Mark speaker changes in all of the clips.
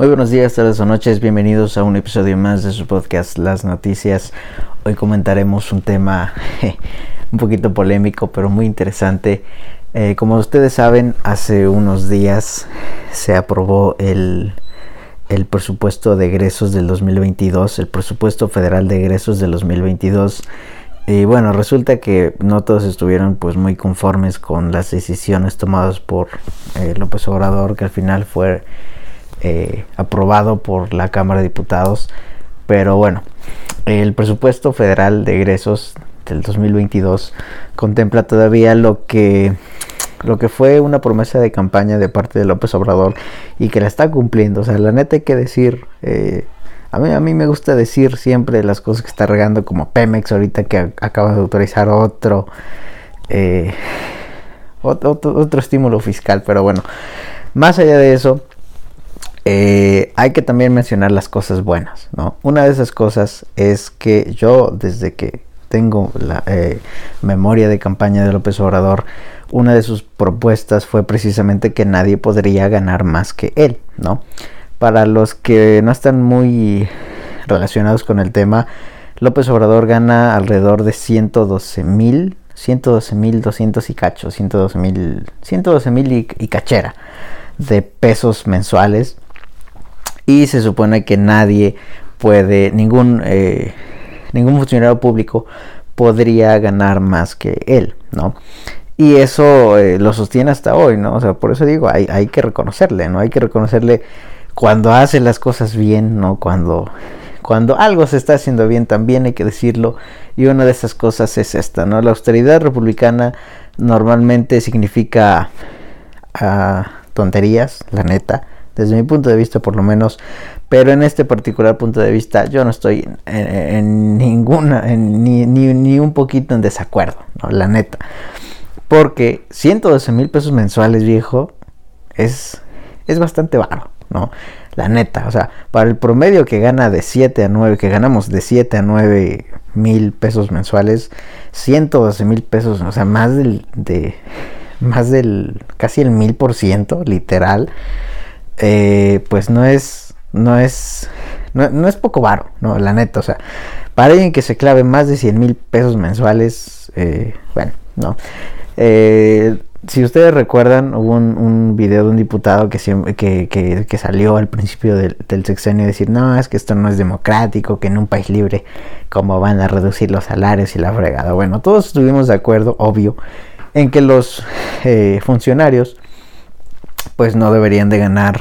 Speaker 1: Muy buenos días, tardes o noches, bienvenidos a un episodio más de su podcast Las Noticias. Hoy comentaremos un tema un poquito polémico, pero muy interesante. Eh, como ustedes saben, hace unos días se aprobó el, el presupuesto de egresos del 2022, el presupuesto federal de egresos del 2022. Y bueno, resulta que no todos estuvieron pues muy conformes con las decisiones tomadas por eh, López Obrador, que al final fue eh, aprobado por la Cámara de Diputados. Pero bueno, el presupuesto federal de egresos del 2022 contempla todavía lo que lo que fue una promesa de campaña de parte de López Obrador y que la está cumpliendo. O sea, la neta hay que decir, eh, a, mí, a mí me gusta decir siempre las cosas que está regando, como Pemex ahorita que acaba de autorizar otro, eh, otro, otro, estímulo fiscal, pero bueno, más allá de eso, eh, hay que también mencionar las cosas buenas, ¿no? Una de esas cosas es que yo, desde que tengo la eh, memoria de campaña de López Obrador, una de sus propuestas fue precisamente que nadie podría ganar más que él, ¿no? Para los que no están muy relacionados con el tema, López Obrador gana alrededor de 112 mil, 112 mil 200 y cacho, 112 mil, 112 mil y cachera de pesos mensuales y se supone que nadie puede, ningún, eh, ningún funcionario público podría ganar más que él, ¿no? Y eso eh, lo sostiene hasta hoy, ¿no? O sea, por eso digo, hay, hay que reconocerle, ¿no? Hay que reconocerle cuando hace las cosas bien, ¿no? Cuando, cuando algo se está haciendo bien, también hay que decirlo. Y una de esas cosas es esta, ¿no? La austeridad republicana normalmente significa uh, tonterías, la neta desde mi punto de vista por lo menos, pero en este particular punto de vista yo no estoy en, ninguna, ni, ni, un poquito en desacuerdo, la neta. Porque 112 mil pesos mensuales, viejo, es, es bastante bajo, ¿no? La neta, o sea, para el promedio que gana de 7 a 9, que ganamos de 7 a 9 mil pesos mensuales, 112 mil pesos, o sea, más del, de, más del, casi el mil por ciento, literal eh, pues no es, no es, no, es poco varo, no, la neta, o sea, para alguien que se clave más de 100 mil pesos mensuales, eh, bueno, no. Eh, si ustedes recuerdan, hubo un, video de un diputado que, que, que, salió al principio del, sexenio a decir, no, es que esto no es democrático, que en un país libre, ¿cómo van a reducir los salarios y la fregada? Bueno, todos estuvimos de acuerdo, obvio, en que los funcionarios pues no deberían de ganar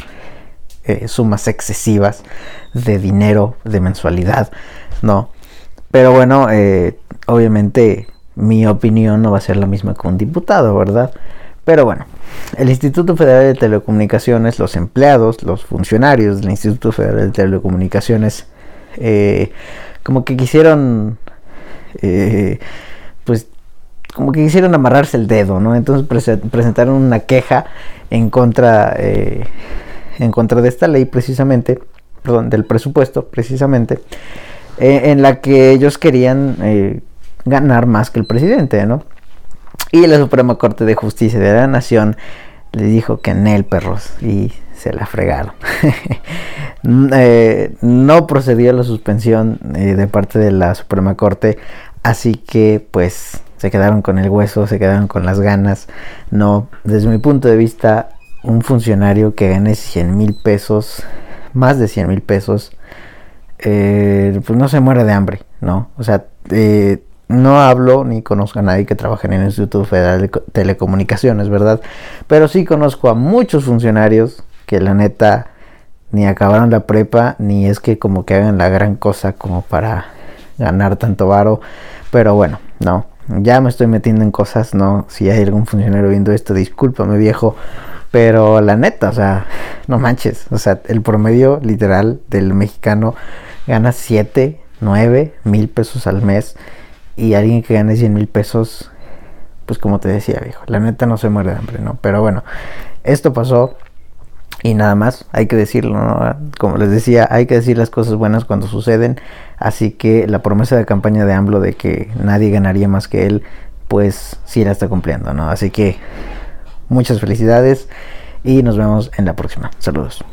Speaker 1: eh, sumas excesivas de dinero de mensualidad, ¿no? Pero bueno, eh, obviamente mi opinión no va a ser la misma que un diputado, ¿verdad? Pero bueno, el Instituto Federal de Telecomunicaciones, los empleados, los funcionarios del Instituto Federal de Telecomunicaciones, eh, como que quisieron, pues como que quisieron amarrarse el dedo, ¿no? Entonces presentaron una queja en contra, eh, en contra de esta ley precisamente, perdón, del presupuesto precisamente, eh, en la que ellos querían eh, ganar más que el presidente, ¿no? Y la Suprema Corte de Justicia de la Nación le dijo que en él, perros, y se la fregaron. no procedió la suspensión de parte de la Suprema Corte, así que pues se quedaron con el hueso, se quedaron con las ganas. No, desde mi punto de vista, un funcionario que gane 100 mil pesos, más de 100 mil pesos, eh, pues no se muere de hambre, ¿no? O sea, eh, no hablo ni conozco a nadie que trabaje en el Instituto Federal de Telecomunicaciones, ¿verdad? Pero sí conozco a muchos funcionarios que la neta ni acabaron la prepa, ni es que como que hagan la gran cosa como para ganar tanto varo. Pero bueno, no, ya me estoy metiendo en cosas, no, si hay algún funcionario viendo esto, discúlpame viejo, pero la neta, o sea, no manches, o sea, el promedio literal del mexicano gana 7, 9 mil pesos al mes y alguien que gane 100 mil pesos, pues como te decía viejo, la neta no se muere de hambre, ¿no? Pero bueno, esto pasó, y nada más, hay que decirlo, ¿no? como les decía, hay que decir las cosas buenas cuando suceden. Así que la promesa de campaña de AMLO de que nadie ganaría más que él, pues sí la está cumpliendo, ¿no? Así que muchas felicidades y nos vemos en la próxima. Saludos.